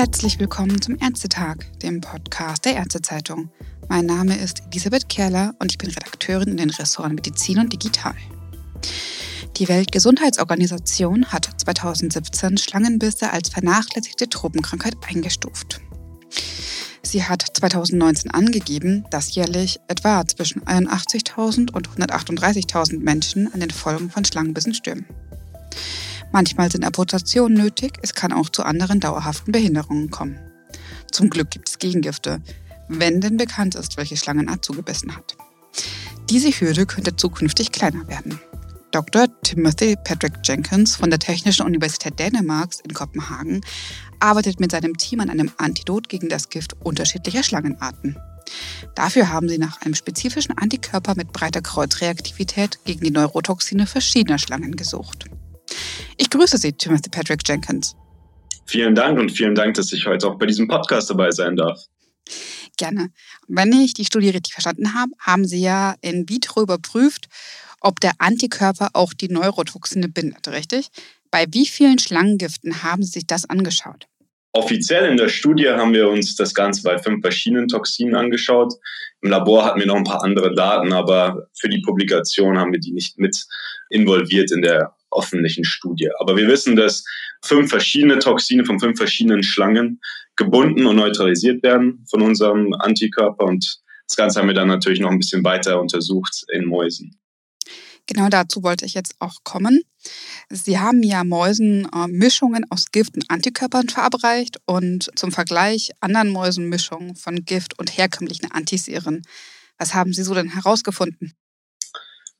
Herzlich willkommen zum Ärztetag, dem Podcast der Ärztezeitung. Mein Name ist Elisabeth Kerler und ich bin Redakteurin in den Ressorts Medizin und Digital. Die Weltgesundheitsorganisation hat 2017 Schlangenbisse als vernachlässigte Tropenkrankheit eingestuft. Sie hat 2019 angegeben, dass jährlich etwa zwischen 81.000 und 138.000 Menschen an den Folgen von Schlangenbissen stürmen. Manchmal sind Amputationen nötig, es kann auch zu anderen dauerhaften Behinderungen kommen. Zum Glück gibt es Gegengifte, wenn denn bekannt ist, welche Schlangenart zugebissen hat. Diese Hürde könnte zukünftig kleiner werden. Dr. Timothy Patrick Jenkins von der Technischen Universität Dänemarks in Kopenhagen arbeitet mit seinem Team an einem Antidot gegen das Gift unterschiedlicher Schlangenarten. Dafür haben sie nach einem spezifischen Antikörper mit breiter Kreuzreaktivität gegen die Neurotoxine verschiedener Schlangen gesucht. Ich grüße Sie, Timothy Patrick Jenkins. Vielen Dank und vielen Dank, dass ich heute auch bei diesem Podcast dabei sein darf. Gerne. Wenn ich die Studie richtig verstanden habe, haben Sie ja in vitro überprüft, ob der Antikörper auch die Neurotoxine bindet, richtig? Bei wie vielen Schlangengiften haben Sie sich das angeschaut? Offiziell in der Studie haben wir uns das Ganze bei fünf verschiedenen Toxinen angeschaut. Im Labor hatten wir noch ein paar andere Daten, aber für die Publikation haben wir die nicht mit involviert in der öffentlichen Studie. Aber wir wissen, dass fünf verschiedene Toxine von fünf verschiedenen Schlangen gebunden und neutralisiert werden von unserem Antikörper. Und das Ganze haben wir dann natürlich noch ein bisschen weiter untersucht in Mäusen. Genau dazu wollte ich jetzt auch kommen. Sie haben ja Mäusen äh, Mischungen aus Gift und Antikörpern verabreicht und zum Vergleich anderen Mäusen Mischungen von Gift und herkömmlichen Antiseren. Was haben Sie so denn herausgefunden?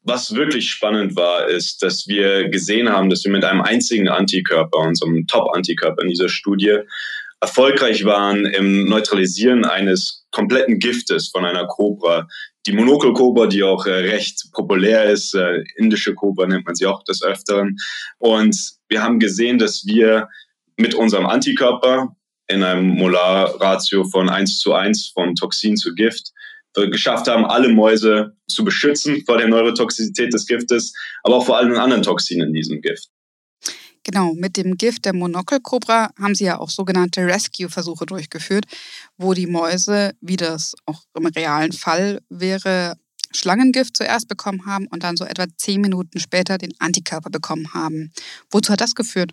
Was wirklich spannend war, ist, dass wir gesehen haben, dass wir mit einem einzigen Antikörper, unserem Top-Antikörper in dieser Studie, erfolgreich waren im Neutralisieren eines kompletten Giftes von einer Kobra. Die Monokelkobra, die auch äh, recht populär ist, äh, indische Kobra nennt man sie auch des Öfteren. Und wir haben gesehen, dass wir mit unserem Antikörper in einem Molarratio von 1 zu 1 von Toxin zu Gift geschafft haben, alle Mäuse zu beschützen vor der Neurotoxizität des Giftes, aber auch vor allen anderen Toxinen in diesem Gift. Genau, mit dem Gift der Monokelkobra haben sie ja auch sogenannte Rescue-Versuche durchgeführt, wo die Mäuse, wie das auch im realen Fall wäre, Schlangengift zuerst bekommen haben und dann so etwa zehn Minuten später den Antikörper bekommen haben. Wozu hat das geführt?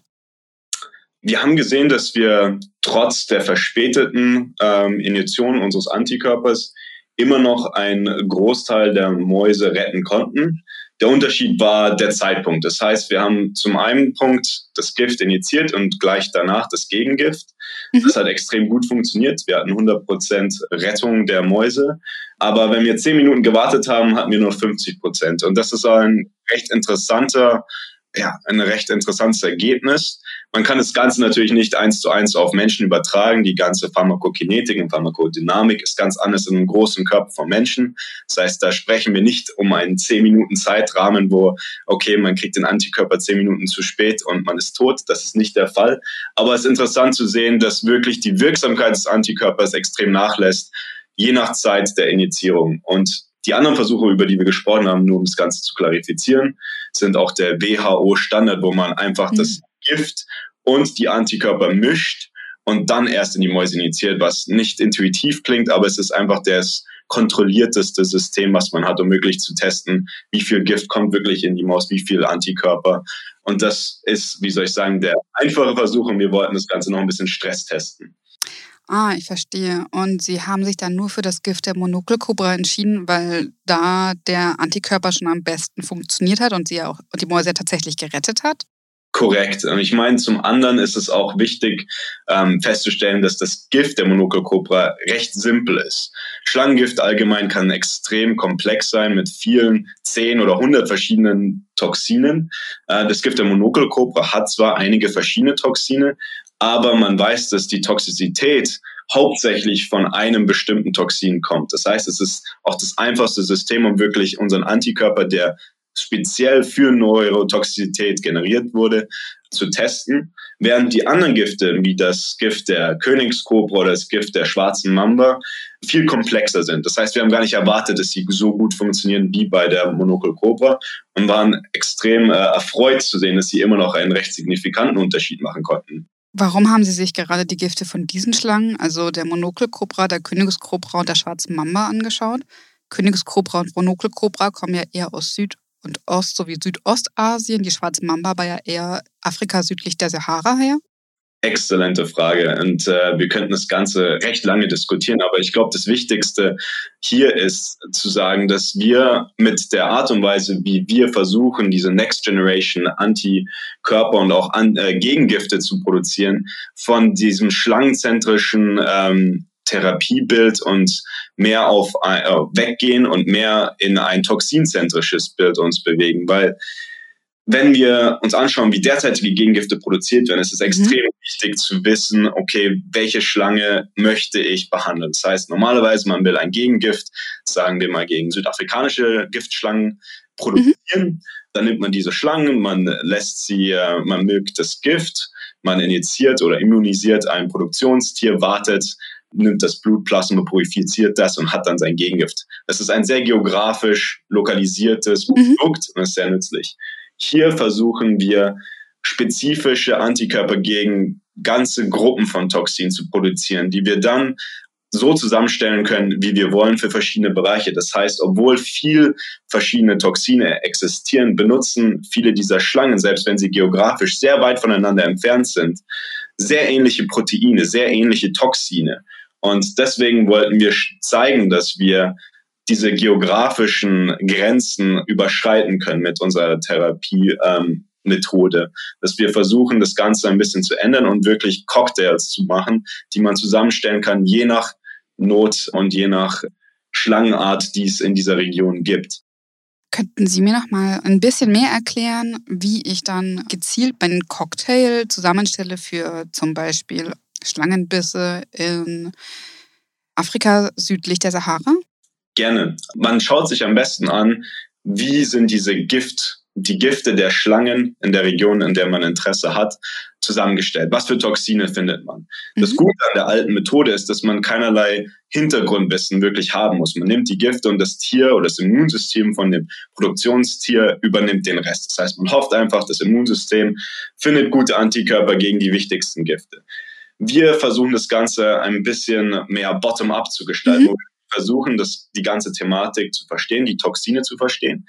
Wir haben gesehen, dass wir trotz der verspäteten ähm, Injektion unseres Antikörpers immer noch einen Großteil der Mäuse retten konnten. Der Unterschied war der Zeitpunkt. Das heißt, wir haben zum einen Punkt das Gift injiziert und gleich danach das Gegengift. Mhm. Das hat extrem gut funktioniert. Wir hatten 100% Rettung der Mäuse. Aber wenn wir 10 Minuten gewartet haben, hatten wir nur 50%. Und das ist ein recht interessanter ja, ein recht interessantes Ergebnis. Man kann das Ganze natürlich nicht eins zu eins auf Menschen übertragen. Die ganze Pharmakokinetik und Pharmakodynamik ist ganz anders in einem großen Körper von Menschen. Das heißt, da sprechen wir nicht um einen 10 Minuten Zeitrahmen, wo, okay, man kriegt den Antikörper 10 Minuten zu spät und man ist tot. Das ist nicht der Fall. Aber es ist interessant zu sehen, dass wirklich die Wirksamkeit des Antikörpers extrem nachlässt, je nach Zeit der Injizierung. Und die anderen Versuche, über die wir gesprochen haben, nur um das Ganze zu klarifizieren, sind auch der WHO-Standard, wo man einfach mhm. das Gift und die Antikörper mischt und dann erst in die Mäuse injiziert, was nicht intuitiv klingt, aber es ist einfach das kontrollierteste System, was man hat, um wirklich zu testen, wie viel Gift kommt wirklich in die Maus, wie viel Antikörper. Und das ist, wie soll ich sagen, der einfache Versuch und wir wollten das Ganze noch ein bisschen Stress testen. Ah, ich verstehe. Und Sie haben sich dann nur für das Gift der Monokelkobra entschieden, weil da der Antikörper schon am besten funktioniert hat und sie auch und die Mäuse tatsächlich gerettet hat? Korrekt. Und ich meine, zum anderen ist es auch wichtig ähm, festzustellen, dass das Gift der Monokelkobra recht simpel ist. Schlangengift allgemein kann extrem komplex sein mit vielen zehn oder hundert verschiedenen Toxinen. Äh, das Gift der Monokelkobra hat zwar einige verschiedene Toxine, aber man weiß, dass die Toxizität hauptsächlich von einem bestimmten Toxin kommt. Das heißt, es ist auch das einfachste System, um wirklich unseren Antikörper, der speziell für Neurotoxizität generiert wurde, zu testen, während die anderen Gifte, wie das Gift der Königskobra oder das Gift der schwarzen Mamba, viel komplexer sind. Das heißt, wir haben gar nicht erwartet, dass sie so gut funktionieren wie bei der Monokelkobra und waren extrem äh, erfreut zu sehen, dass sie immer noch einen recht signifikanten Unterschied machen konnten. Warum haben Sie sich gerade die Gifte von diesen Schlangen, also der Monokelkobra, der Königskobra und der schwarzen Mamba, angeschaut? Königskobra und Monokelkobra kommen ja eher aus Süd- und Ost- sowie Südostasien, die schwarze Mamba war ja eher Afrika südlich der Sahara her. Exzellente Frage. Und äh, wir könnten das Ganze recht lange diskutieren, aber ich glaube, das Wichtigste hier ist zu sagen, dass wir mit der Art und Weise, wie wir versuchen, diese Next Generation Antikörper und auch an, äh, Gegengifte zu produzieren, von diesem schlangenzentrischen ähm, Therapiebild und mehr auf äh, weggehen und mehr in ein toxinzentrisches Bild uns bewegen, weil wenn wir uns anschauen, wie derzeitige Gegengifte produziert werden, ist es mhm. extrem mhm. wichtig zu wissen, okay, welche Schlange möchte ich behandeln. Das heißt, normalerweise, man will ein Gegengift, sagen wir mal gegen südafrikanische Giftschlangen produzieren. Mhm. Dann nimmt man diese Schlangen, man lässt sie, äh, man mögt das Gift, man injiziert oder immunisiert ein Produktionstier, wartet, nimmt das Blutplasma, purifiziert das und hat dann sein Gegengift. Das ist ein sehr geografisch lokalisiertes mhm. Produkt und ist sehr nützlich. Hier versuchen wir spezifische Antikörper gegen ganze Gruppen von Toxinen zu produzieren, die wir dann so zusammenstellen können, wie wir wollen für verschiedene Bereiche. Das heißt, obwohl viel verschiedene Toxine existieren, benutzen viele dieser Schlangen, selbst wenn sie geografisch sehr weit voneinander entfernt sind, sehr ähnliche Proteine, sehr ähnliche Toxine. Und deswegen wollten wir zeigen, dass wir diese geografischen Grenzen überschreiten können mit unserer Therapiemethode. Ähm, dass wir versuchen, das Ganze ein bisschen zu ändern und wirklich Cocktails zu machen, die man zusammenstellen kann, je nach Not und je nach Schlangenart, die es in dieser Region gibt. Könnten Sie mir noch mal ein bisschen mehr erklären, wie ich dann gezielt meinen Cocktail zusammenstelle für zum Beispiel Schlangenbisse in Afrika südlich der Sahara? Gerne. Man schaut sich am besten an, wie sind diese Gift, die Gifte der Schlangen in der Region, in der man Interesse hat, zusammengestellt. Was für Toxine findet man? Das mhm. Gute an der alten Methode ist, dass man keinerlei Hintergrundwissen wirklich haben muss. Man nimmt die Gifte und das Tier oder das Immunsystem von dem Produktionstier übernimmt den Rest. Das heißt, man hofft einfach, das Immunsystem findet gute Antikörper gegen die wichtigsten Gifte. Wir versuchen das Ganze ein bisschen mehr bottom-up zu gestalten, mhm versuchen, das, die ganze Thematik zu verstehen, die Toxine zu verstehen.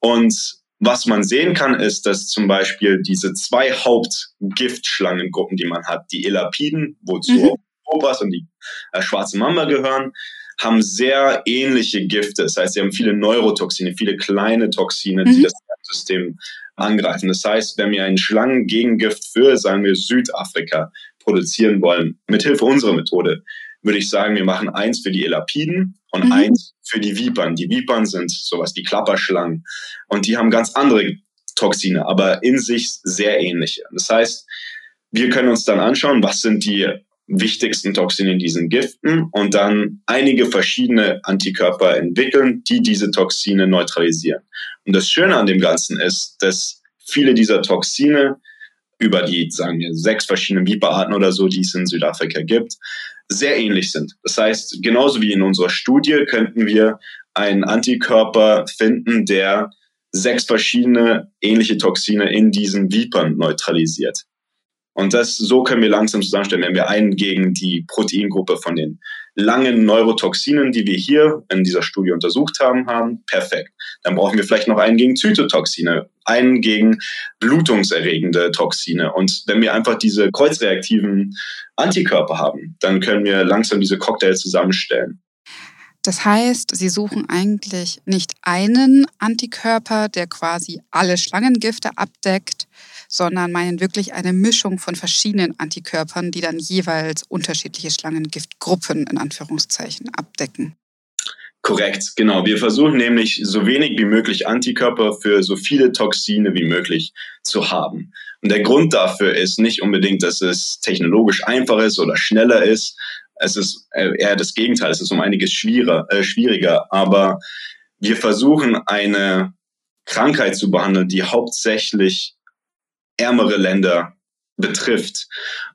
Und was man sehen kann, ist, dass zum Beispiel diese zwei Hauptgiftschlangengruppen, die man hat, die Elapiden, wozu mhm. Cobras und die äh, schwarze Mamba gehören, haben sehr ähnliche Gifte. Das heißt, sie haben viele Neurotoxine, viele kleine Toxine, die mhm. das System angreifen. Das heißt, wenn wir ein Schlangengegengift für, sagen wir, Südafrika produzieren wollen, mithilfe unserer Methode, würde ich sagen, wir machen eins für die Elapiden und mhm. eins für die Vipern. Die Vipern sind sowas wie Klapperschlangen und die haben ganz andere Toxine, aber in sich sehr ähnliche. Das heißt, wir können uns dann anschauen, was sind die wichtigsten Toxine in diesen Giften und dann einige verschiedene Antikörper entwickeln, die diese Toxine neutralisieren. Und das Schöne an dem Ganzen ist, dass viele dieser Toxine über die, sagen wir, sechs verschiedenen Viperarten oder so, die es in Südafrika gibt, sehr ähnlich sind. Das heißt, genauso wie in unserer Studie könnten wir einen Antikörper finden, der sechs verschiedene ähnliche Toxine in diesen Vipern neutralisiert. Und das, so können wir langsam zusammenstellen, wenn wir einen gegen die Proteingruppe von den langen Neurotoxinen, die wir hier in dieser Studie untersucht haben, haben, perfekt. Dann brauchen wir vielleicht noch einen gegen Zytotoxine, einen gegen blutungserregende Toxine. Und wenn wir einfach diese kreuzreaktiven Antikörper haben, dann können wir langsam diese Cocktails zusammenstellen. Das heißt, Sie suchen eigentlich nicht einen Antikörper, der quasi alle Schlangengifte abdeckt, sondern meinen wirklich eine Mischung von verschiedenen Antikörpern, die dann jeweils unterschiedliche Schlangengiftgruppen in Anführungszeichen abdecken. Korrekt, genau. Wir versuchen nämlich so wenig wie möglich Antikörper für so viele Toxine wie möglich zu haben. Und der Grund dafür ist nicht unbedingt, dass es technologisch einfacher ist oder schneller ist. Es ist eher das Gegenteil. Es ist um einiges schwieriger. Äh, schwieriger. Aber wir versuchen eine Krankheit zu behandeln, die hauptsächlich ärmere Länder betrifft.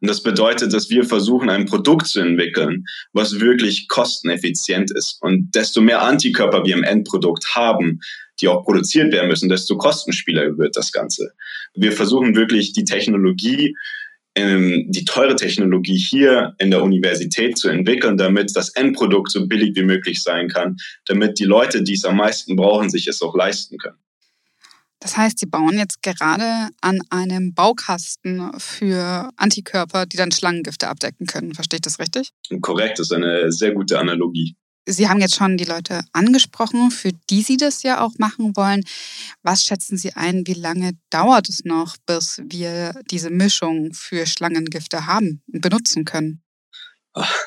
Und das bedeutet, dass wir versuchen, ein Produkt zu entwickeln, was wirklich kosteneffizient ist. Und desto mehr Antikörper wir im Endprodukt haben, die auch produziert werden müssen, desto kostenspieler wird das Ganze. Wir versuchen wirklich die Technologie ähm, die teure Technologie hier in der Universität zu entwickeln, damit das Endprodukt so billig wie möglich sein kann, damit die Leute, die es am meisten brauchen, sich es auch leisten können. Das heißt, Sie bauen jetzt gerade an einem Baukasten für Antikörper, die dann Schlangengifte abdecken können. Verstehe ich das richtig? Korrekt, das ist eine sehr gute Analogie. Sie haben jetzt schon die Leute angesprochen, für die Sie das ja auch machen wollen. Was schätzen Sie ein, wie lange dauert es noch, bis wir diese Mischung für Schlangengifte haben und benutzen können?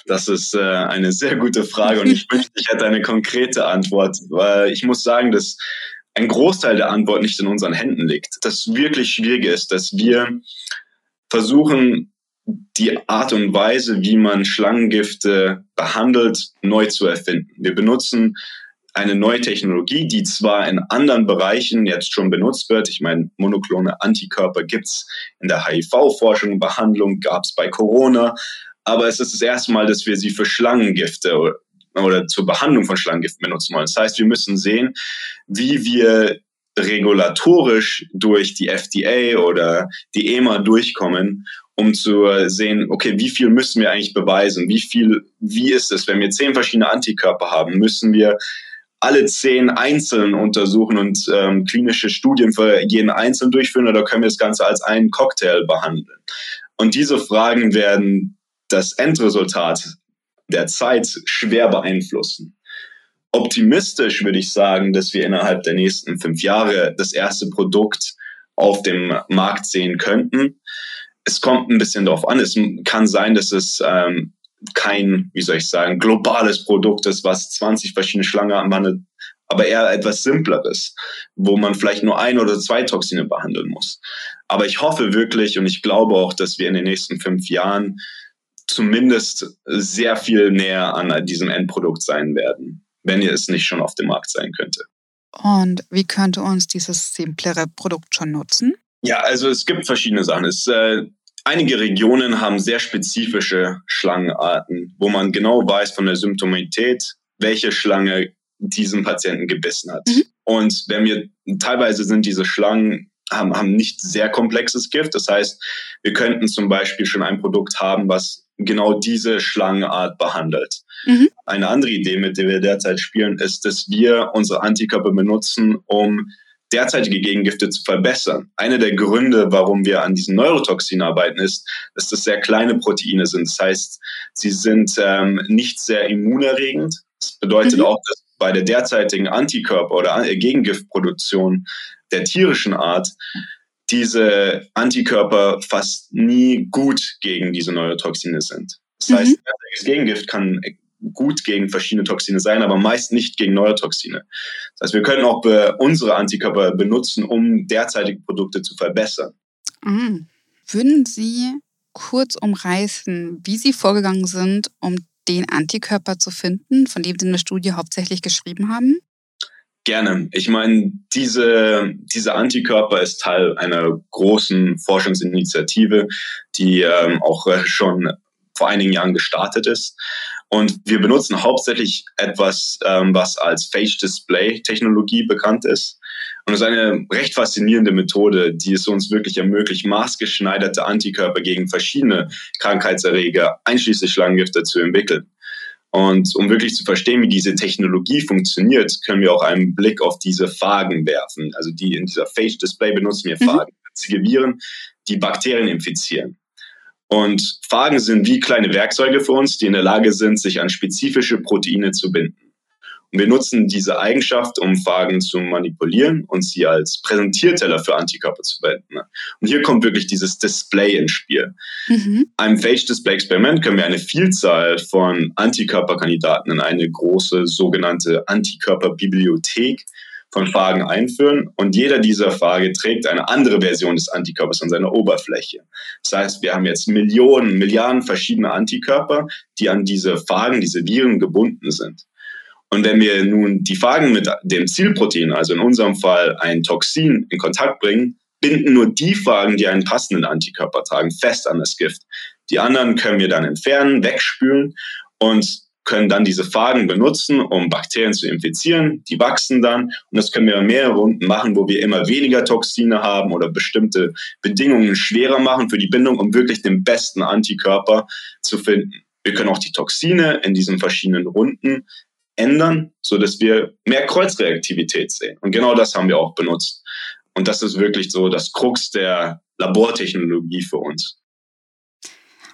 Das ist äh, eine sehr gute Frage und ich wünschte, ich hätte eine konkrete Antwort, weil ich muss sagen, dass ein Großteil der Antwort nicht in unseren Händen liegt. Das wirklich Schwierige ist, dass wir versuchen, die Art und Weise, wie man Schlangengifte behandelt, neu zu erfinden. Wir benutzen eine neue Technologie, die zwar in anderen Bereichen jetzt schon benutzt wird. Ich meine, monoklone Antikörper gibt es in der HIV-Forschung, Behandlung gab es bei Corona. Aber es ist das erste Mal, dass wir sie für Schlangengifte oder zur Behandlung von Schlangengiften benutzen wollen. Das heißt, wir müssen sehen, wie wir regulatorisch durch die FDA oder die EMA durchkommen, um zu sehen, okay, wie viel müssen wir eigentlich beweisen? Wie viel, wie ist es, wenn wir zehn verschiedene Antikörper haben? Müssen wir alle zehn einzeln untersuchen und ähm, klinische Studien für jeden einzeln durchführen oder können wir das Ganze als einen Cocktail behandeln? Und diese Fragen werden das Endresultat der Zeit schwer beeinflussen. Optimistisch würde ich sagen, dass wir innerhalb der nächsten fünf Jahre das erste Produkt auf dem Markt sehen könnten. Es kommt ein bisschen darauf an. Es kann sein, dass es ähm, kein, wie soll ich sagen, globales Produkt ist, was 20 verschiedene Schlangen behandelt, aber eher etwas Simpleres, wo man vielleicht nur ein oder zwei Toxine behandeln muss. Aber ich hoffe wirklich und ich glaube auch, dass wir in den nächsten fünf Jahren zumindest sehr viel näher an diesem Endprodukt sein werden, wenn es nicht schon auf dem Markt sein könnte. Und wie könnte uns dieses simplere Produkt schon nutzen? Ja, also es gibt verschiedene Sachen. Es, äh, einige Regionen haben sehr spezifische Schlangenarten, wo man genau weiß von der Symptomatität, welche Schlange diesen Patienten gebissen hat. Mhm. Und wenn wir teilweise sind diese Schlangen haben, haben nicht sehr komplexes Gift. Das heißt, wir könnten zum Beispiel schon ein Produkt haben, was genau diese Schlangenart behandelt. Mhm. Eine andere Idee, mit der wir derzeit spielen, ist, dass wir unsere Antikörper benutzen, um derzeitige Gegengifte zu verbessern. Einer der Gründe, warum wir an diesen Neurotoxinen arbeiten, ist, dass das sehr kleine Proteine sind. Das heißt, sie sind ähm, nicht sehr immunerregend. Das bedeutet mhm. auch, dass bei der derzeitigen Antikörper- oder Gegengiftproduktion der tierischen Art diese Antikörper fast nie gut gegen diese Neurotoxine sind. Das mhm. heißt, das Gegengift kann gut gegen verschiedene Toxine sein, aber meist nicht gegen Neurotoxine. Das heißt, wir können auch unsere Antikörper benutzen, um derzeitige Produkte zu verbessern. Mhm. Würden Sie kurz umreißen, wie Sie vorgegangen sind, um den Antikörper zu finden, von dem Sie in der Studie hauptsächlich geschrieben haben? Gerne. Ich meine, diese, diese Antikörper ist Teil einer großen Forschungsinitiative, die ähm, auch äh, schon vor einigen Jahren gestartet ist. Und wir benutzen hauptsächlich etwas, ähm, was als Phage Display Technologie bekannt ist. Und es ist eine recht faszinierende Methode, die es uns wirklich ermöglicht, maßgeschneiderte Antikörper gegen verschiedene Krankheitserreger, einschließlich Schlangengifte, zu entwickeln. Und um wirklich zu verstehen, wie diese Technologie funktioniert, können wir auch einen Blick auf diese Phagen werfen. Also die in dieser Phage Display benutzen wir mhm. Phagen, winzige Viren, die Bakterien infizieren. Und Phagen sind wie kleine Werkzeuge für uns, die in der Lage sind, sich an spezifische Proteine zu binden. Und wir nutzen diese Eigenschaft, um Phagen zu manipulieren und sie als Präsentierteller für Antikörper zu verwenden. Und hier kommt wirklich dieses Display ins Spiel. Mhm. Einem Phage-Display-Experiment können wir eine Vielzahl von Antikörperkandidaten in eine große sogenannte Antikörperbibliothek von Phagen einführen und jeder dieser Phage trägt eine andere Version des Antikörpers an seiner Oberfläche. Das heißt, wir haben jetzt Millionen, Milliarden verschiedene Antikörper, die an diese Phagen, diese Viren gebunden sind. Und wenn wir nun die Phagen mit dem Zielprotein, also in unserem Fall ein Toxin, in Kontakt bringen, binden nur die Phagen, die einen passenden Antikörper tragen, fest an das Gift. Die anderen können wir dann entfernen, wegspülen und können dann diese Phagen benutzen, um Bakterien zu infizieren. Die wachsen dann und das können wir in mehreren Runden machen, wo wir immer weniger Toxine haben oder bestimmte Bedingungen schwerer machen für die Bindung, um wirklich den besten Antikörper zu finden. Wir können auch die Toxine in diesen verschiedenen Runden ändern, so dass wir mehr Kreuzreaktivität sehen. Und genau das haben wir auch benutzt. Und das ist wirklich so das Krux der Labortechnologie für uns.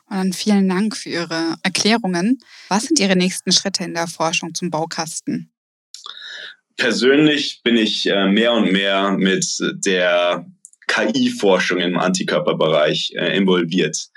Und dann vielen Dank für Ihre Erklärungen. Was sind Ihre nächsten Schritte in der Forschung zum Baukasten? Persönlich bin ich äh, mehr und mehr mit der KI-Forschung im Antikörperbereich äh, involviert.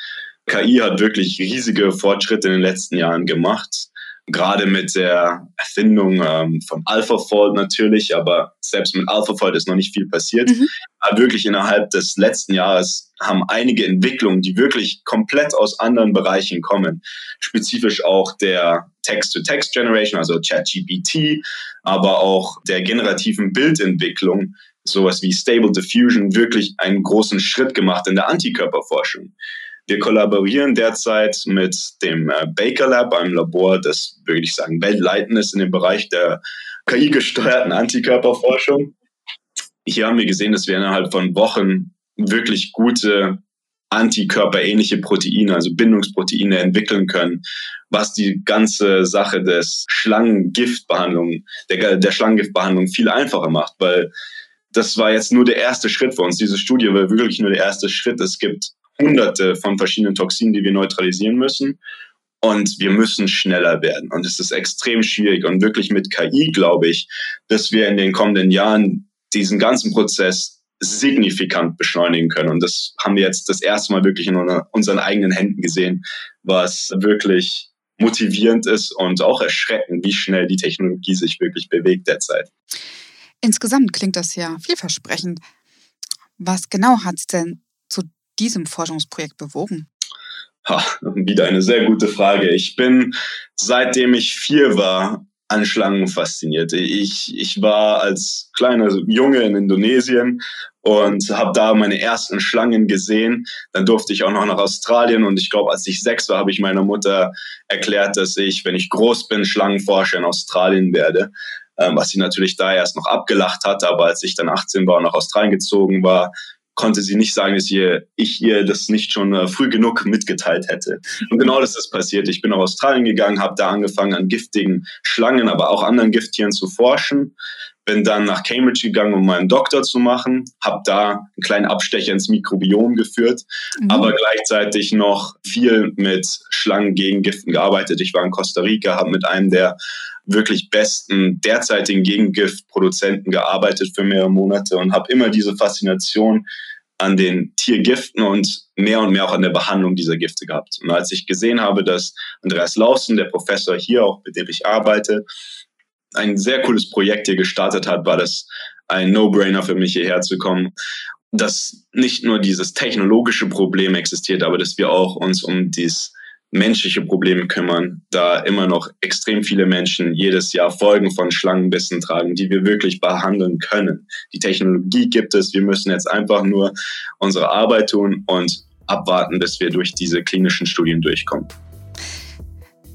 KI hat wirklich riesige Fortschritte in den letzten Jahren gemacht gerade mit der Erfindung ähm, von AlphaFold natürlich, aber selbst mit AlphaFold ist noch nicht viel passiert. Mhm. Aber wirklich innerhalb des letzten Jahres haben einige Entwicklungen, die wirklich komplett aus anderen Bereichen kommen, spezifisch auch der Text-to-Text-Generation, also ChatGPT, aber auch der generativen Bildentwicklung, sowas wie Stable Diffusion, wirklich einen großen Schritt gemacht in der Antikörperforschung. Wir kollaborieren derzeit mit dem äh, Baker Lab, einem Labor, das, würde ich sagen, weltleitend ist in dem Bereich der KI-gesteuerten Antikörperforschung. Hier haben wir gesehen, dass wir innerhalb von Wochen wirklich gute antikörperähnliche Proteine, also Bindungsproteine entwickeln können, was die ganze Sache des Schlangengiftbehandlung, der, der Schlangengiftbehandlung viel einfacher macht, weil das war jetzt nur der erste Schritt für uns. Diese Studie war wirklich nur der erste Schritt. Es gibt hunderte von verschiedenen Toxinen, die wir neutralisieren müssen. Und wir müssen schneller werden. Und es ist extrem schwierig. Und wirklich mit KI glaube ich, dass wir in den kommenden Jahren diesen ganzen Prozess signifikant beschleunigen können. Und das haben wir jetzt das erste Mal wirklich in unseren eigenen Händen gesehen, was wirklich motivierend ist und auch erschreckend, wie schnell die Technologie sich wirklich bewegt derzeit. Insgesamt klingt das ja vielversprechend. Was genau hat es denn diesem Forschungsprojekt bewogen? Ha, wieder eine sehr gute Frage. Ich bin, seitdem ich vier war, an Schlangen fasziniert. Ich, ich war als kleiner Junge in Indonesien und habe da meine ersten Schlangen gesehen. Dann durfte ich auch noch nach Australien und ich glaube, als ich sechs war, habe ich meiner Mutter erklärt, dass ich, wenn ich groß bin, Schlangenforscher in Australien werde. Ähm, was sie natürlich da erst noch abgelacht hatte, aber als ich dann 18 war und nach Australien gezogen war, konnte sie nicht sagen, dass ihr, ich ihr das nicht schon äh, früh genug mitgeteilt hätte. Und genau das ist passiert. Ich bin nach Australien gegangen, habe da angefangen an giftigen Schlangen, aber auch anderen Gifttieren zu forschen. Bin dann nach Cambridge gegangen, um meinen Doktor zu machen, habe da einen kleinen Abstecher ins Mikrobiom geführt, mhm. aber gleichzeitig noch viel mit Schlangen gegen Giften gearbeitet. Ich war in Costa Rica, habe mit einem der wirklich besten derzeitigen Gegengiftproduzenten gearbeitet für mehrere Monate und habe immer diese Faszination an den Tiergiften und mehr und mehr auch an der Behandlung dieser Gifte gehabt. Und als ich gesehen habe, dass Andreas Lausen, der Professor hier, auch mit dem ich arbeite, ein sehr cooles Projekt hier gestartet hat, war das ein No-Brainer für mich hierher zu kommen. Dass nicht nur dieses technologische Problem existiert, aber dass wir auch uns um dieses menschliche Probleme kümmern, da immer noch extrem viele Menschen jedes Jahr Folgen von Schlangenbissen tragen, die wir wirklich behandeln können. Die Technologie gibt es, wir müssen jetzt einfach nur unsere Arbeit tun und abwarten, bis wir durch diese klinischen Studien durchkommen.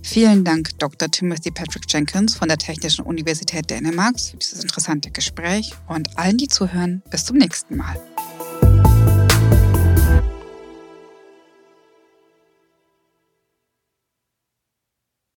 Vielen Dank, Dr. Timothy Patrick Jenkins von der Technischen Universität Dänemarks für dieses interessante Gespräch und allen, die zuhören, bis zum nächsten Mal.